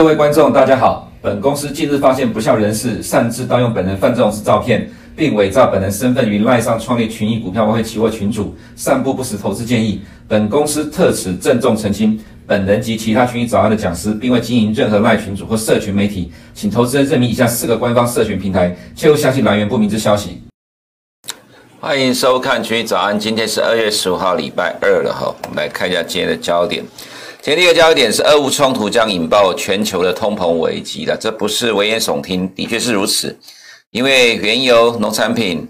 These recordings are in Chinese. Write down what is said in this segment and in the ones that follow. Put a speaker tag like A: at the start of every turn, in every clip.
A: 各位观众，大家好。本公司近日发现不肖人士擅自盗用本人范仲式照片，并伪造本人身份于赖上创立群益股票外汇期货群主，散布不实投资建议。本公司特此郑重澄清，本人及其他群益早安的讲师，并未经营任何赖群主或社群媒体，请投资人认明以下四个官方社群平台，切勿相信来源不明之消息。
B: 欢迎收看群益早安，今天是二月十五号，礼拜二了哈。我们来看一下今天的焦点。前第一个焦点是俄乌冲突将引爆全球的通膨危机了，这不是危言耸听，的确是如此。因为原油、农产品。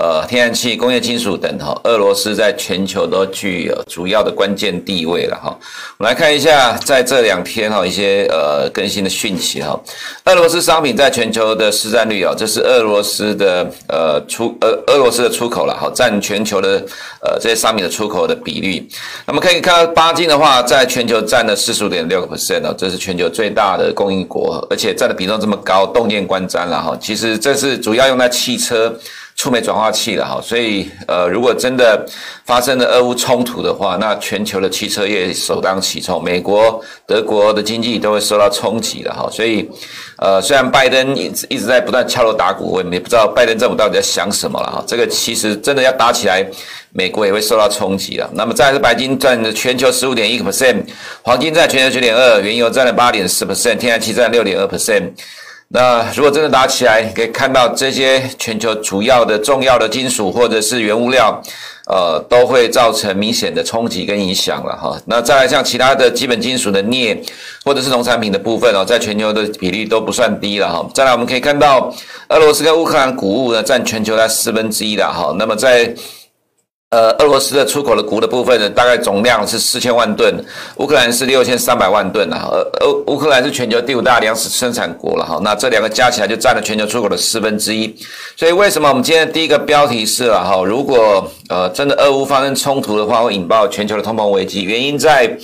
B: 呃，天然气、工业金属等哈，俄罗斯在全球都具有主要的关键地位了哈。我们来看一下，在这两天哈一些呃更新的讯息哈。俄罗斯商品在全球的市占率啊，这是俄罗斯的呃出呃俄罗斯的出口了哈，占全球的呃这些商品的出口的比率。那么可以看到，巴金的话在全球占了四十五点六个 percent 哦，这是全球最大的供应国，而且占的比重这么高，动见观瞻了哈。其实这是主要用在汽车。触媒转化器了哈，所以呃，如果真的发生了俄乌冲突的话，那全球的汽车业首当其冲，美国、德国的经济都会受到冲击的哈。所以呃，虽然拜登一直一直在不断敲锣打鼓，我也不知道拜登政府到底在想什么了哈。这个其实真的要打起来，美国也会受到冲击了。那么再是白金占全球十五点一个 percent，黄金占全球九点二，原油占了八点四 percent，天然气占六点二 percent。那如果真的打起来，可以看到这些全球主要的重要的金属或者是原物料，呃，都会造成明显的冲击跟影响了哈。那再来像其他的基本金属的镍或者是农产品的部分哦，在全球的比例都不算低了哈。再来我们可以看到，俄罗斯跟乌克兰谷物呢占全球在四分之一的哈。那么在呃，俄罗斯的出口的谷的部分呢，大概总量是四千万吨，乌克兰是六千三百万吨啊。呃，乌乌克兰是全球第五大粮食生产国了哈。那这两个加起来就占了全球出口的四分之一。所以为什么我们今天的第一个标题是啊哈，如果呃真的俄乌发生冲突的话，会引爆全球的通膨危机？原因在。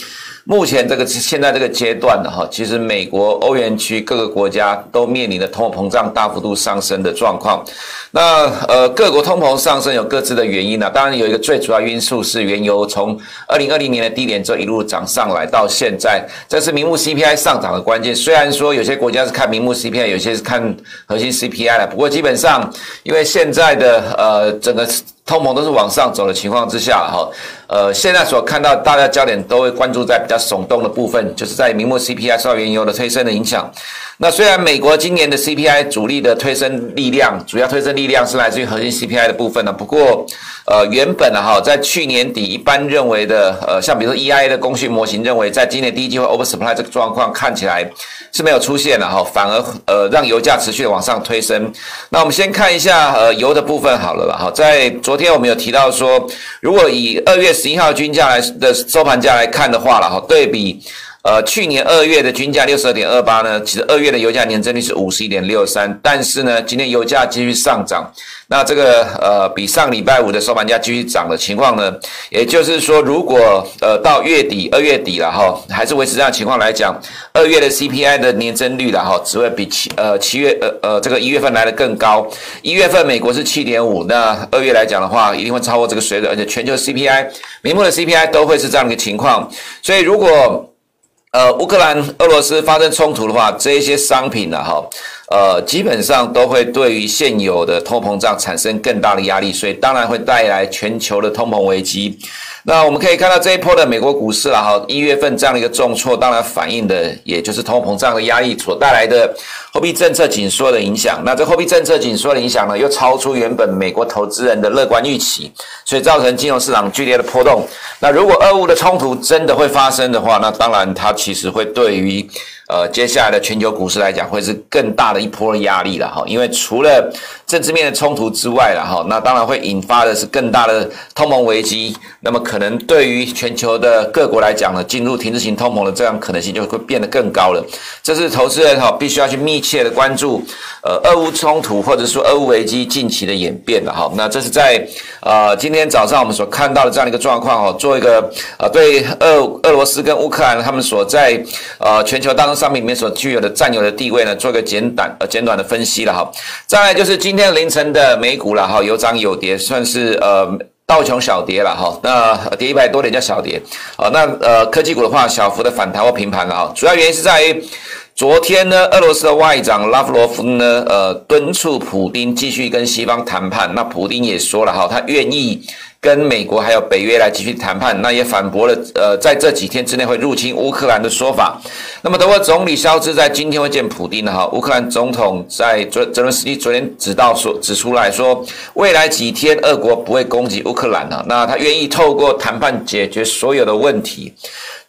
B: 目前这个现在这个阶段的哈，其实美国、欧元区各个国家都面临着通货膨胀大幅度上升的状况。那呃，各国通膨上升有各自的原因呢。当然有一个最主要因素是原油从二零二零年的低点之后一路涨上来到现在，这是明目 CPI 上涨的关键。虽然说有些国家是看明目 CPI，有些是看核心 CPI 的，不过基本上因为现在的呃整个。通膨都是往上走的情况之下，哈，呃，现在所看到大家焦点都会关注在比较耸动的部分，就是在明目 CPI 受到原油的推升的影响。那虽然美国今年的 CPI 主力的推升力量，主要推升力量是来自于核心 CPI 的部分呢，不过，呃，原本，哈，在去年底一般认为的，呃，像比如说 EIA 的供需模型认为，在今年第一季会 oversupply 这个状况看起来是没有出现了哈，反而呃让油价持续的往上推升。那我们先看一下呃油的部分好了啦，哈，在昨天我们有提到说，如果以二月十一号均价来的收盘价来看的话了哈，对比呃去年二月的均价六十二点二八呢，其实二月的油价年增率是五十一点六三，但是呢，今天油价继续上涨。那这个呃，比上礼拜五的收盘价继续涨的情况呢，也就是说，如果呃到月底二月底了哈，还是维持这样情况来讲，二月的 CPI 的年增率了哈，只会比七呃七月呃呃这个一月份来的更高。一月份美国是七点五，那二月来讲的话，一定会超过这个水准，而且全球 CPI、名目的 CPI 都会是这样的一个情况。所以如果呃乌克兰、俄罗斯发生冲突的话，这一些商品呢哈。呃，基本上都会对于现有的通膨胀产生更大的压力，所以当然会带来全球的通膨危机。那我们可以看到这一波的美国股市了哈，一月份这样的一个重挫，当然反映的也就是通膨胀的压力所带来的货币政策紧缩的影响。那这货币政策紧缩的影响呢，又超出原本美国投资人的乐观预期，所以造成金融市场剧烈的波动。那如果俄乌的冲突真的会发生的话，那当然它其实会对于呃接下来的全球股市来讲，会是更大的一波压力了哈。因为除了政治面的冲突之外了哈，那当然会引发的是更大的通膨危机。那么可能对于全球的各国来讲呢，进入停滞型通膨的这样可能性就会变得更高了。这是投资人哈必须要去密切的关注，呃，俄乌冲突或者说俄乌危机近期的演变了哈。那这是在呃今天早上我们所看到的这样一个状况哈，做一个呃对俄俄罗斯跟乌克兰他们所在呃全球当中商品里面所具有的占有的地位呢，做一个简短呃简短的分析了哈。再来就是今天凌晨的美股了哈，有涨有跌，算是呃。道琼小跌了哈，那跌一百多点叫小跌，好，那呃科技股的话小幅的反弹或平盘了哈，主要原因是在于昨天呢，俄罗斯的外长拉夫罗夫呢，呃，敦促普丁继续跟西方谈判。那普丁也说了哈，他愿意。跟美国还有北约来继续谈判，那也反驳了呃，在这几天之内会入侵乌克兰的说法。那么德国总理肖兹在今天会见普丁的哈，乌克兰总统在泽泽伦斯基昨天指到说指出来说，未来几天俄国不会攻击乌克兰了，那他愿意透过谈判解决所有的问题。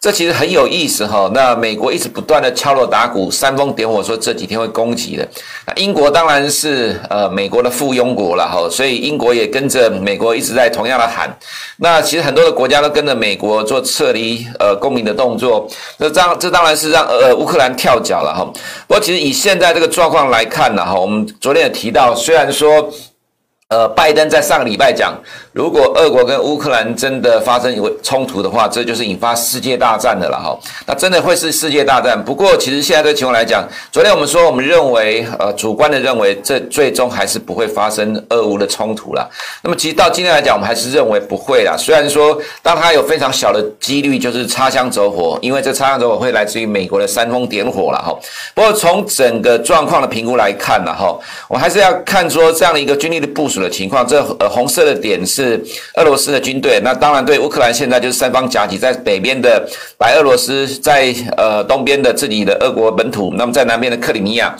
B: 这其实很有意思哈。那美国一直不断的敲锣打鼓，煽风点火，说这几天会攻击的。那英国当然是呃美国的附庸国了哈，所以英国也跟着美国一直在同样的喊。那其实很多的国家都跟着美国做撤离呃公民的动作。那这这当然是让呃乌克兰跳脚了哈。不过其实以现在这个状况来看呢哈，我们昨天也提到，虽然说呃拜登在上个礼拜讲。如果俄国跟乌克兰真的发生有冲突的话，这就是引发世界大战的了哈。那真的会是世界大战。不过，其实现在这个情况来讲，昨天我们说，我们认为，呃，主观的认为，这最终还是不会发生俄乌的冲突了。那么，其实到今天来讲，我们还是认为不会啦。虽然说，当它有非常小的几率就是擦枪走火，因为这擦枪走火会来自于美国的煽风点火了哈。不过，从整个状况的评估来看呢哈，我还是要看说这样的一个军力的部署的情况。这呃红色的点是。是俄罗斯的军队，那当然对乌克兰现在就是三方夹击，在北边的白俄罗斯，在呃东边的自己的俄国本土，那么在南边的克里米亚。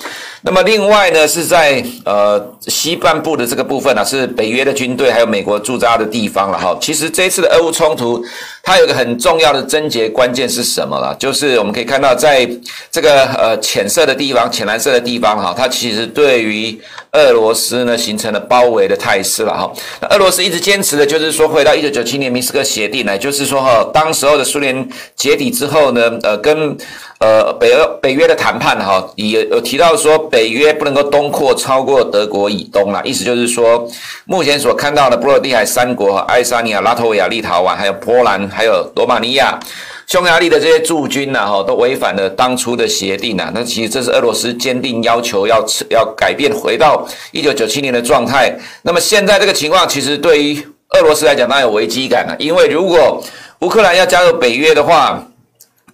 B: 那么另外呢，是在呃西半部的这个部分呢、是北约的军队还有美国驻扎的地方了哈。其实这一次的俄乌冲突，它有一个很重要的症结关键是什么了？就是我们可以看到，在这个呃浅色的地方、浅蓝色的地方哈，它其实对于俄罗斯呢形成了包围的态势了哈。那俄罗斯一直坚持的就是说，回到一九九七年明斯克协定呢，就是说哈，当时候的苏联解体之后呢，呃跟。呃，北俄北约的谈判哈，也有提到说，北约不能够东扩超过德国以东啦，意思就是说，目前所看到的波罗的海三国和，爱沙尼亚、拉脱维亚、立陶宛，还有波兰，还有罗马尼亚、匈牙利的这些驻军呐，哈，都违反了当初的协定呐。那其实这是俄罗斯坚定要求要要改变，回到一九九七年的状态。那么现在这个情况，其实对于俄罗斯来讲，当然有危机感了，因为如果乌克兰要加入北约的话，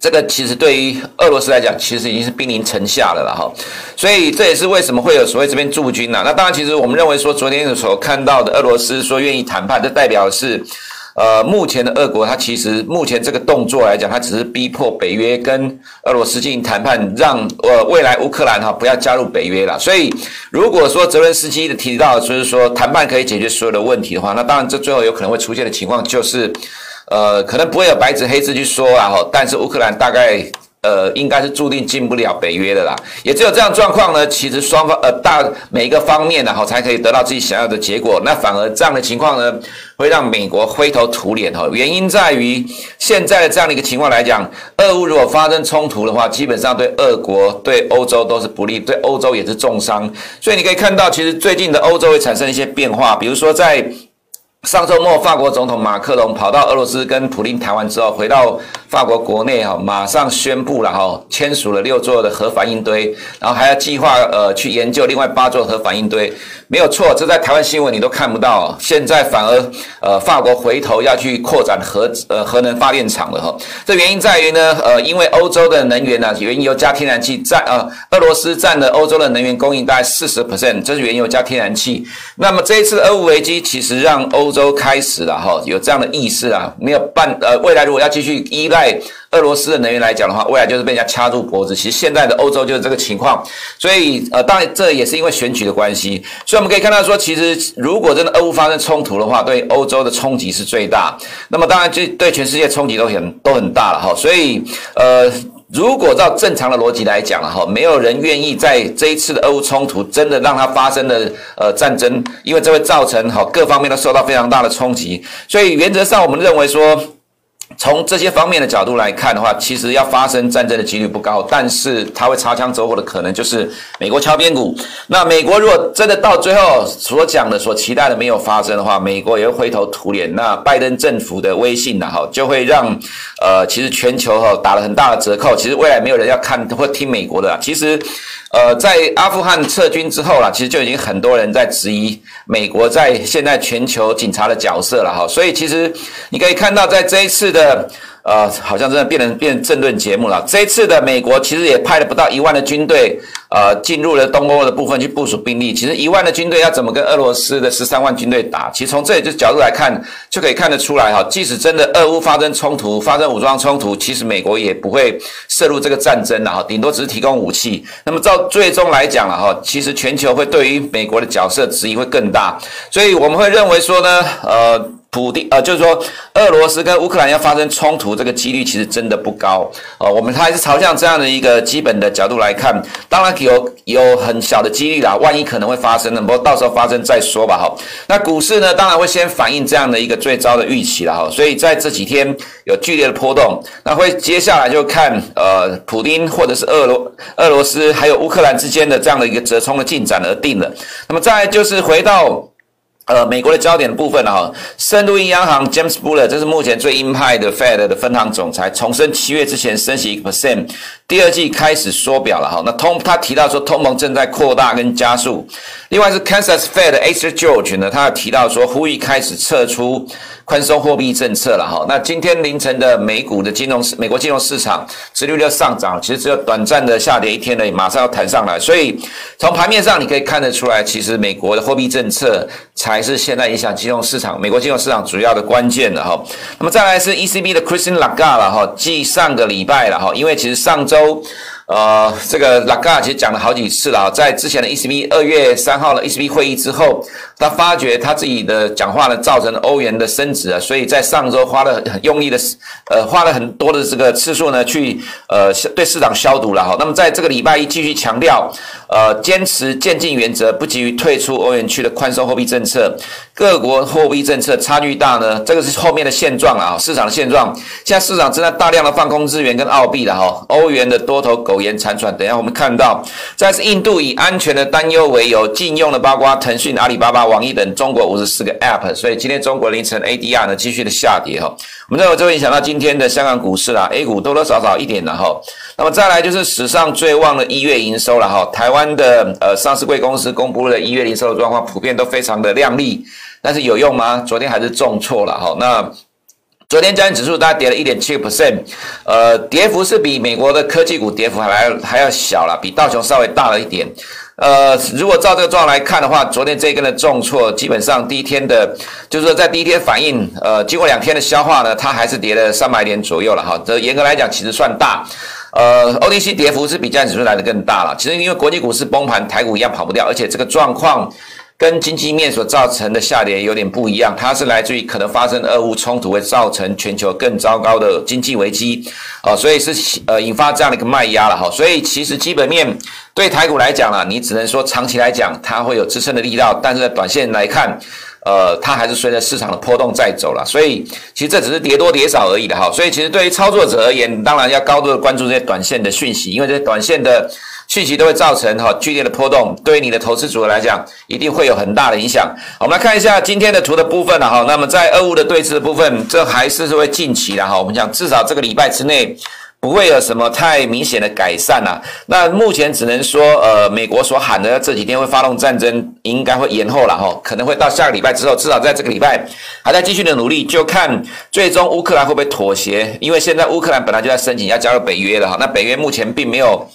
B: 这个其实对于俄罗斯来讲，其实已经是兵临城下了了哈，所以这也是为什么会有所谓这边驻军呐、那当然，其实我们认为说，昨天所看到的俄罗斯说愿意谈判，这代表的是，呃，目前的俄国它其实目前这个动作来讲，它只是逼迫北约跟俄罗斯进行谈判，让呃未来乌克兰哈不要加入北约了。所以如果说泽伦斯基的提到就是说谈判可以解决所有的问题的话，那当然这最后有可能会出现的情况就是。呃，可能不会有白纸黑字去说啊，但是乌克兰大概呃应该是注定进不了北约的啦。也只有这样状况呢，其实双方呃大每一个方面呢，哈才可以得到自己想要的结果。那反而这样的情况呢，会让美国灰头土脸哈。原因在于现在的这样的一个情况来讲，俄乌如果发生冲突的话，基本上对俄国、对欧洲都是不利，对欧洲也是重伤。所以你可以看到，其实最近的欧洲会产生一些变化，比如说在。上周末，法国总统马克龙跑到俄罗斯跟普林谈完之后，回到法国国内哈，马上宣布了哈，签署了六座的核反应堆，然后还要计划呃去研究另外八座核反应堆。没有错，这在台湾新闻你都看不到。现在反而呃法国回头要去扩展核呃核能发电厂了哈。这原因在于呢，呃因为欧洲的能源呢，原油加天然气占呃俄罗斯占了欧洲的能源供应大概四十 percent，这是原油加天然气。那么这一次俄乌危机其实让欧欧洲开始了哈，有这样的意识啊，没有办呃，未来如果要继续依赖俄罗斯的能源来讲的话，未来就是被人家掐住脖子。其实现在的欧洲就是这个情况，所以呃，当然这也是因为选举的关系，所以我们可以看到说，其实如果真的俄乌发生冲突的话，对欧洲的冲击是最大，那么当然就对全世界冲击都很都很大了哈，所以呃。如果照正常的逻辑来讲哈，没有人愿意在这一次的俄乌冲突真的让它发生的呃战争，因为这会造成哈各方面都受到非常大的冲击，所以原则上我们认为说。从这些方面的角度来看的话，其实要发生战争的几率不高，但是它会擦枪走火的可能就是美国敲边鼓。那美国如果真的到最后所讲的、所期待的没有发生的话，美国也会灰头土脸。那拜登政府的威信呢？哈，就会让呃，其实全球哈打了很大的折扣。其实未来没有人要看或听美国的。其实。呃，在阿富汗撤军之后啦，其实就已经很多人在质疑美国在现在全球警察的角色了哈。所以其实你可以看到，在这一次的。的。呃，好像真的变成变成政论节目了。这一次的美国其实也派了不到一万的军队，呃，进入了东欧的部分去部署兵力。其实一万的军队要怎么跟俄罗斯的十三万军队打？其实从这里这角度来看，就可以看得出来哈。即使真的俄乌发生冲突，发生武装冲突，其实美国也不会涉入这个战争的哈，顶多只是提供武器。那么照最终来讲了哈，其实全球会对于美国的角色质疑会更大，所以我们会认为说呢，呃。普丁呃，就是说，俄罗斯跟乌克兰要发生冲突，这个几率其实真的不高。呃，我们还是朝向这样的一个基本的角度来看，当然有有很小的几率啦，万一可能会发生的，不过到时候发生再说吧。哈，那股市呢，当然会先反映这样的一个最糟的预期了。哈，所以在这几天有剧烈的波动，那会接下来就看呃，普丁或者是俄罗俄罗斯还有乌克兰之间的这样的一个折冲的进展而定了。那么再就是回到。呃，美国的焦点的部分呢，哈，圣路易央行 James Buller，这是目前最鹰派的 Fed 的分行总裁，重申七月之前升息一个 percent，第二季开始缩表了，哈。那通他提到说，通膨正在扩大跟加速。另外是 Kansas Fed Asa George 呢，他提到说，呼吁开始撤出。宽松货币政策了哈，那今天凌晨的美股的金融市，美国金融市场殖利率上涨，其实只有短暂的下跌一天而已，马上要弹上来，所以从盘面上你可以看得出来，其实美国的货币政策才是现在影响金融市场、美国金融市场主要的关键的哈。那么再来是 ECB 的 Christine Lagarde 了哈，继上个礼拜了哈，因为其实上周。呃，这个拉加其实讲了好几次了啊，在之前的 ECB 二月三号的 ECB 会议之后，他发觉他自己的讲话呢，造成欧元的升值啊，所以在上周花了很用力的，呃，花了很多的这个次数呢，去呃对市场消毒了哈。那么在这个礼拜一继续强调，呃，坚持渐进原则，不急于退出欧元区的宽松货币政策。各国货币政策差距大呢，这个是后面的现状啊，市场的现状。现在市场正在大量的放空日元跟澳币了哈，欧元的多头苟延残喘。等一下我们看到，再是印度以安全的担忧为由禁用了包括腾讯、阿里巴巴、网易等中国五十四个 App，所以今天中国凌晨 ADR 呢继续的下跌哈。我们这就会影响到今天的香港股市啦，A 股多多少少一点了哈。那么再来就是史上最旺的一月营收了哈，台湾的呃上市贵公司公布了一月营收的状况，普遍都非常的亮丽，但是有用吗？昨天还是重挫了哈。那昨天加权指数大概跌了一点七 percent，呃，跌幅是比美国的科技股跌幅还还要小了，比道琼稍微大了一点。呃，如果照这个状况来看的话，昨天这一根的重挫，基本上第一天的，就是说在第一天反应，呃，经过两天的消化呢，它还是跌了三百点左右了哈。这严格来讲，其实算大。呃，ODC 跌幅是比加权指数来的更大了。其实因为国际股市崩盘，台股一样跑不掉，而且这个状况。跟经济面所造成的下跌有点不一样，它是来自于可能发生俄乌冲突会造成全球更糟糕的经济危机，哦，所以是呃引发这样的一个卖压了哈，所以其实基本面对台股来讲呢，你只能说长期来讲它会有支撑的力道，但是在短线来看，呃，它还是随着市场的波动在走了，所以其实这只是跌多跌少而已的哈，所以其实对于操作者而言，当然要高度的关注这些短线的讯息，因为这些短线的。讯息都会造成哈剧烈的波动，对于你的投资组合来讲，一定会有很大的影响。我们来看一下今天的图的部分了哈。那么在俄乌的对峙的部分，这还是会近期的哈。我们讲至少这个礼拜之内不会有什么太明显的改善了。那目前只能说，呃，美国所喊的这几天会发动战争，应该会延后了哈，可能会到下个礼拜之后，至少在这个礼拜还在继续的努力，就看最终乌克兰会不会妥协。因为现在乌克兰本来就在申请要加入北约了哈，那北约目前并没有。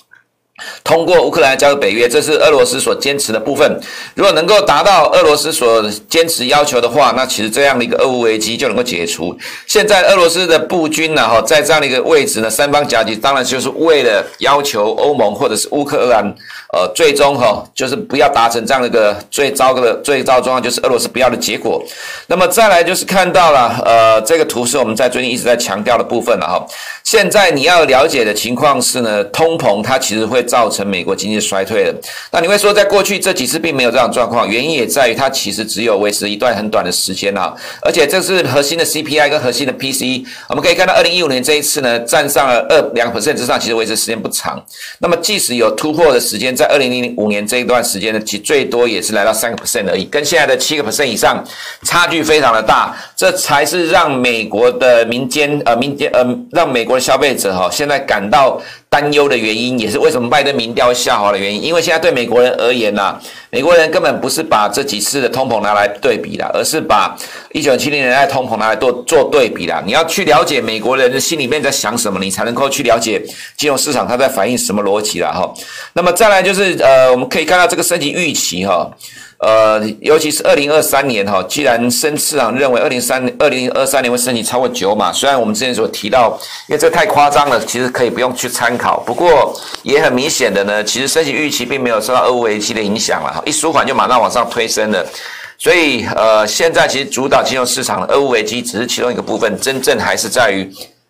B: 通过乌克兰加入北约，这是俄罗斯所坚持的部分。如果能够达到俄罗斯所坚持要求的话，那其实这样的一个俄乌危机就能够解除。现在俄罗斯的布军呢，哈，在这样的一个位置呢，三方夹击，当然就是为了要求欧盟或者是乌克兰，呃，最终哈，就是不要达成这样的一个最糟糕的最糟状况，就是俄罗斯不要的结果。那么再来就是看到了，呃，这个图是我们在最近一直在强调的部分了哈。现在你要了解的情况是呢，通膨它其实会造成美国经济衰退的。那你会说，在过去这几次并没有这样状况，原因也在于它其实只有维持一段很短的时间啊。而且这是核心的 CPI 跟核心的 PC，我们可以看到，二零一五年这一次呢，站上了二两个 percent 之上，其实维持时间不长。那么即使有突破的时间，在二零零五年这一段时间呢，其最多也是来到三个 percent 而已，跟现在的七个 percent 以上差距非常的大。这才是让美国的民间呃民间呃让美国。消费者哈，现在感到担忧的原因，也是为什么拜登民调下滑的原因。因为现在对美国人而言呐、啊，美国人根本不是把这几次的通膨拿来对比的，而是把一九七零年代通膨拿来做做对比的。你要去了解美国人的心里面在想什么，你才能够去了解金融市场它在反映什么逻辑了哈。那么再来就是呃，我们可以看到这个升级预期哈。呃，尤其是二零二三年哈，既然升市场认为二零三二零二三年会升息超过九码，虽然我们之前所提到，因为这太夸张了，其实可以不用去参考。不过也很明显的呢，其实升息预期并没有受到俄乌危机的影响了哈，一舒缓就马上往上推升了。所以呃，现在其实主导金融市场的俄乌危机只是其中一个部分，真正还是在于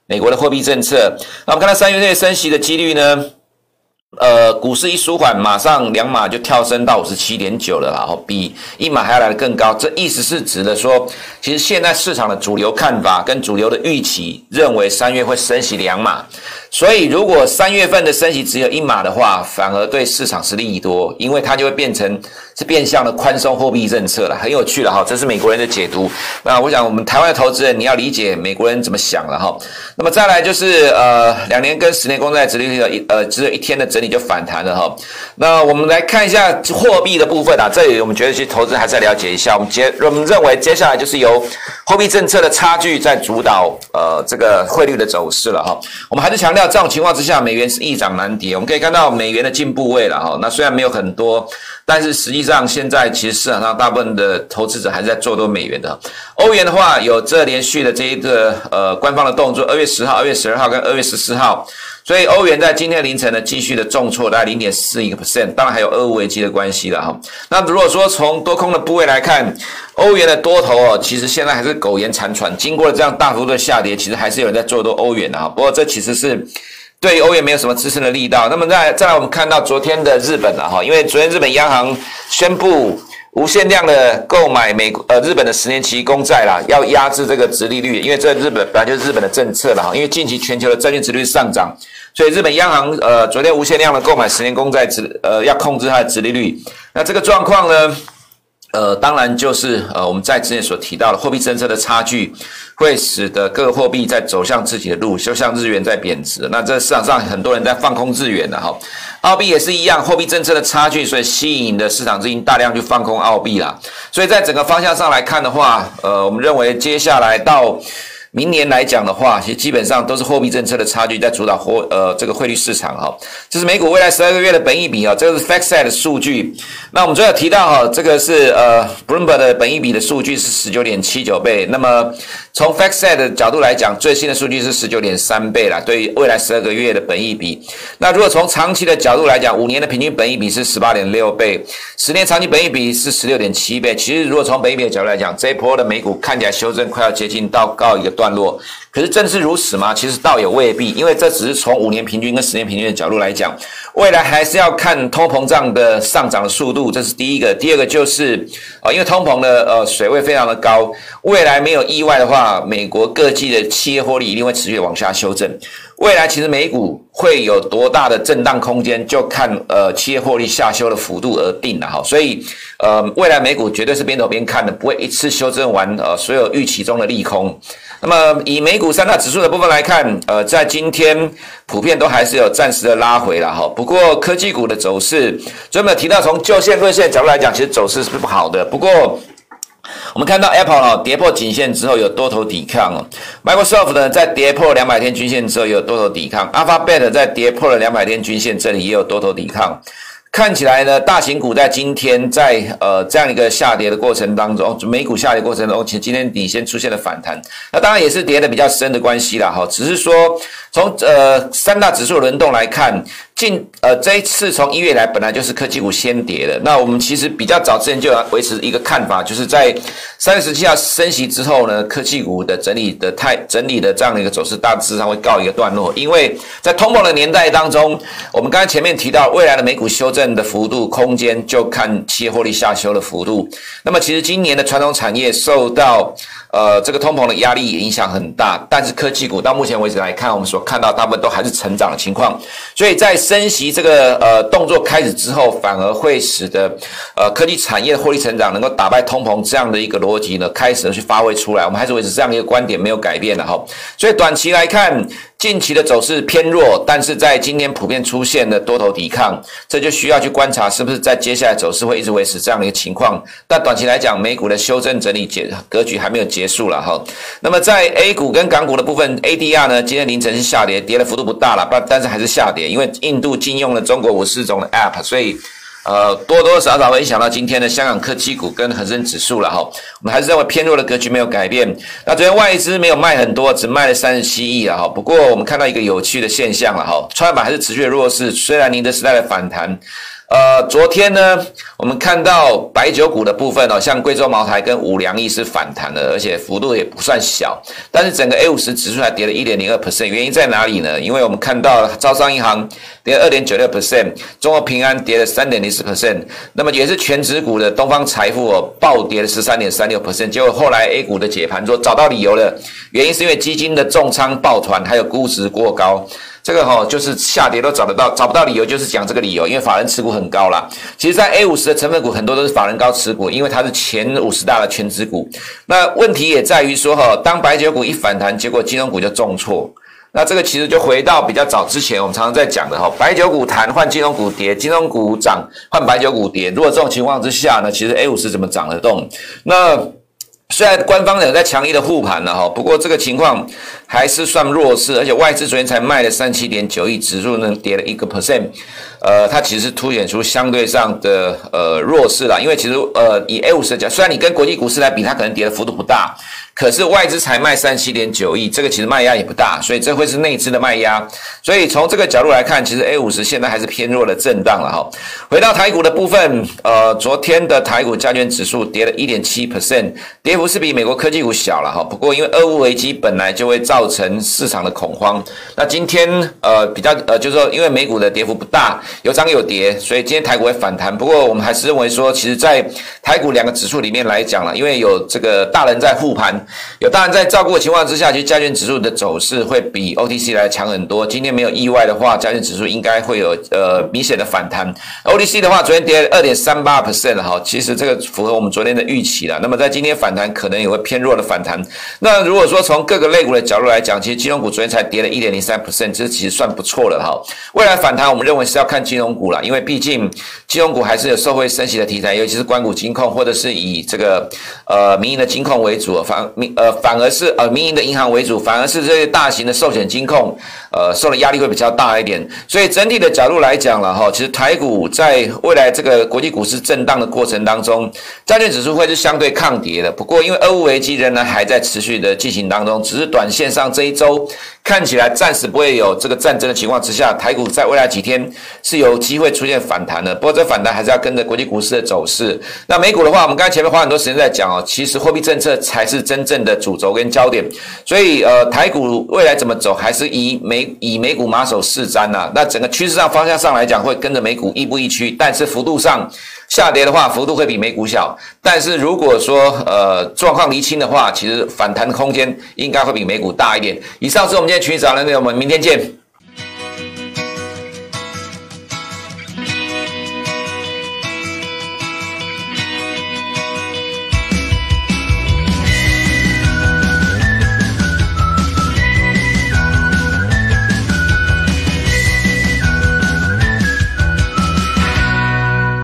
B: 美国的货币政策。那我们看到三月内升息的几率呢？呃，股市一舒缓，马上两码就跳升到五十七点九了，然后比一码还要来得更高。这意思是指的说，其实现在市场的主流看法跟主流的预期认为三月会升息两码，所以如果三月份的升息只有一码的话，反而对市场是利益多，因为它就会变成。是变相的宽松货币政策了，很有趣了哈，这是美国人的解读。那我想我们台湾的投资人，你要理解美国人怎么想了哈。那么再来就是呃，两年跟十年公债殖利率的呃只有一天的整也就反弹了哈。那我们来看一下货币的部分啊，这里我们觉得其实投资还是要了解一下。我们接我们认为接下来就是由货币政策的差距在主导呃这个汇率的走势了哈。我们还是强调这种情况之下，美元是易涨难跌。我们可以看到美元的进步位了哈。那虽然没有很多。但是实际上，现在其实市场上大部分的投资者还是在做多美元的。欧元的话，有这连续的这一个呃官方的动作，二月十号、二月十二号跟二月十四号，所以欧元在今天凌晨呢继续的重挫，大概零点四一个 percent。当然还有俄乌危机的关系了哈。那如果说从多空的部位来看，欧元的多头哦，其实现在还是苟延残喘。经过了这样大幅度的下跌，其实还是有人在做多欧元的哈。不过这其实是。对欧元没有什么支撑的力道。那么再再来，我们看到昨天的日本了哈，因为昨天日本央行宣布无限量的购买美呃日本的十年期公债啦，要压制这个殖利率，因为这日本本来就是日本的政策啦。因为近期全球的债券殖利率上涨，所以日本央行呃昨天无限量的购买十年公债殖呃要控制它的殖利率。那这个状况呢？呃，当然就是呃，我们在之前所提到的货币政策的差距，会使得各个货币在走向自己的路，就像日元在贬值。那这市场上很多人在放空日元的哈，澳币也是一样，货币政策的差距，所以吸引的市场资金大量去放空澳币啦。所以在整个方向上来看的话，呃，我们认为接下来到。明年来讲的话，其实基本上都是货币政策的差距在主导货呃这个汇率市场哈。这是美股未来十二个月的本益比啊，这个是 FactSet 的数据。那我们最后提到哈，这个是呃 Bloomberg 的本益比的数据是十九点七九倍。那么从 FactSet 的角度来讲，最新的数据是十九点三倍啦。对于未来十二个月的本益比，那如果从长期的角度来讲，五年的平均本益比是十八点六倍，十年长期本益比是十六点七倍。其实如果从本益比的角度来讲，这一波的美股看起来修正快要接近到告一个段。段落，可是正是如此吗？其实倒也未必，因为这只是从五年平均跟十年平均的角度来讲，未来还是要看通膨胀的上涨的速度，这是第一个。第二个就是，啊，因为通膨的呃水位非常的高，未来没有意外的话，美国各季的企业获利一定会持续往下修正。未来其实美股会有多大的震荡空间，就看呃企业获利下修的幅度而定了哈。所以呃未来美股绝对是边走边看的，不会一次修正完呃所有预期中的利空。那么以美股三大指数的部分来看，呃在今天普遍都还是有暂时的拉回了哈。不过科技股的走势，专门提到从旧线、日线角度来讲，其实走势是不好的。不过我们看到 Apple 哦跌破颈线之后有多头抵抗哦，Microsoft 呢在跌破两百天均线之后有多头抵抗，Alphabet 在跌破了两百天均线这里也有多头抵抗。看起来呢，大型股在今天在呃这样一个下跌的过程当中，美股下跌过程中，其今天底先出现了反弹，那当然也是跌的比较深的关系啦哈，只是说从呃三大指数轮动来看。近呃这一次从一月来本来就是科技股先跌的，那我们其实比较早之前就要维持一个看法，就是在三月十七号升息之后呢，科技股的整理的态整理的这样的一个走势大致上会告一个段落，因为在通膨的年代当中，我们刚才前面提到未来的美股修正的幅度空间就看企业获利下修的幅度，那么其实今年的传统产业受到。呃，这个通膨的压力影响很大，但是科技股到目前为止来看，我们所看到大部分都还是成长的情况，所以在升息这个呃动作开始之后，反而会使得呃科技产业的获利成长能够打败通膨这样的一个逻辑呢，开始去发挥出来。我们还是维持这样一个观点没有改变的哈。所以短期来看，近期的走势偏弱，但是在今天普遍出现了多头抵抗，这就需要去观察是不是在接下来走势会一直维持这样的一个情况。但短期来讲，美股的修正整理结格局还没有结束了哈。那么在 A 股跟港股的部分，ADR 呢，今天凌晨是下跌，跌的幅度不大了，但但是还是下跌，因为印度禁用了中国五四种的 App，所以。呃，多多少少会影响到今天的香港科技股跟恒生指数了哈。我们还是认为偏弱的格局没有改变。那昨天外资没有卖很多，只卖了三十七亿了哈。不过我们看到一个有趣的现象了哈，创业板还是持续的弱势，虽然宁德时代的反弹。呃，昨天呢，我们看到白酒股的部分哦，像贵州茅台跟五粮液是反弹的，而且幅度也不算小。但是整个 A 五十指数还跌了一点零二 percent，原因在哪里呢？因为我们看到招商银行跌二点九六 percent，中国平安跌了三点零四 percent，那么也是全指股的东方财富哦，暴跌了十三点三六 percent。结果后来 A 股的解盘说找到理由了，原因是因为基金的重仓抱团，还有估值过高。这个哈、就是下跌都找得到，找不到理由就是讲这个理由，因为法人持股很高啦。其实，在 A 五十的成分股很多都是法人高持股，因为它是前五十大的权值股。那问题也在于说哈，当白酒股一反弹，结果金融股就重挫。那这个其实就回到比较早之前我们常常在讲的哈，白酒股弹换金融股跌，金融股涨换白酒股跌。如果这种情况之下呢，其实 A 五十怎么涨得动？那虽然官方有在强力的护盘了哈，不过这个情况还是算弱势，而且外资昨天才卖了三七点九亿，指数呢跌了一个 percent，呃，它其实凸显出相对上的呃弱势啦，因为其实呃以 A 五十讲，虽然你跟国际股市来比，它可能跌的幅度不大。可是外资才卖三七点九亿，这个其实卖压也不大，所以这会是内资的卖压。所以从这个角度来看，其实 A 五十现在还是偏弱的震荡了哈。回到台股的部分，呃，昨天的台股加权指数跌了一点七 percent，跌幅是比美国科技股小了哈。不过因为俄乌危机本来就会造成市场的恐慌，那今天呃比较呃就是说因为美股的跌幅不大，有涨有跌，所以今天台股会反弹。不过我们还是认为说，其实在台股两个指数里面来讲了，因为有这个大人在护盘。有大人在照顾的情况之下，其实加权指数的走势会比 OTC 来强很多。今天没有意外的话，加权指数应该会有呃明显的反弹。OTC 的话，昨天跌了二点三八 percent 哈，其实这个符合我们昨天的预期了。那么在今天反弹，可能也会偏弱的反弹。那如果说从各个类股的角度来讲，其实金融股昨天才跌了一点零三 percent，这其实算不错了哈。未来反弹，我们认为是要看金融股了，因为毕竟金融股还是有社会升息的题材，尤其是关股金控或者是以这个呃民营的金控为主，反民呃。反而是呃民营的银行为主，反而是这些大型的寿险金控，呃受的压力会比较大一点。所以整体的角度来讲了哈，其实台股在未来这个国际股市震荡的过程当中，债券指数会是相对抗跌的。不过因为俄乌危机仍然还在持续的进行当中，只是短线上这一周看起来暂时不会有这个战争的情况之下，台股在未来几天是有机会出现反弹的。不过这反弹还是要跟着国际股市的走势。那美股的话，我们刚才前面花很多时间在讲哦，其实货币政策才是真正的。主轴跟焦点，所以呃，台股未来怎么走，还是以美以美股马首是瞻呐。那整个趋势上方向上来讲，会跟着美股亦步亦趋，但是幅度上下跌的话，幅度会比美股小。但是如果说呃状况厘清的话，其实反弹的空间应该会比美股大一点。以上是我们今天群益早安的内容，我们明天见。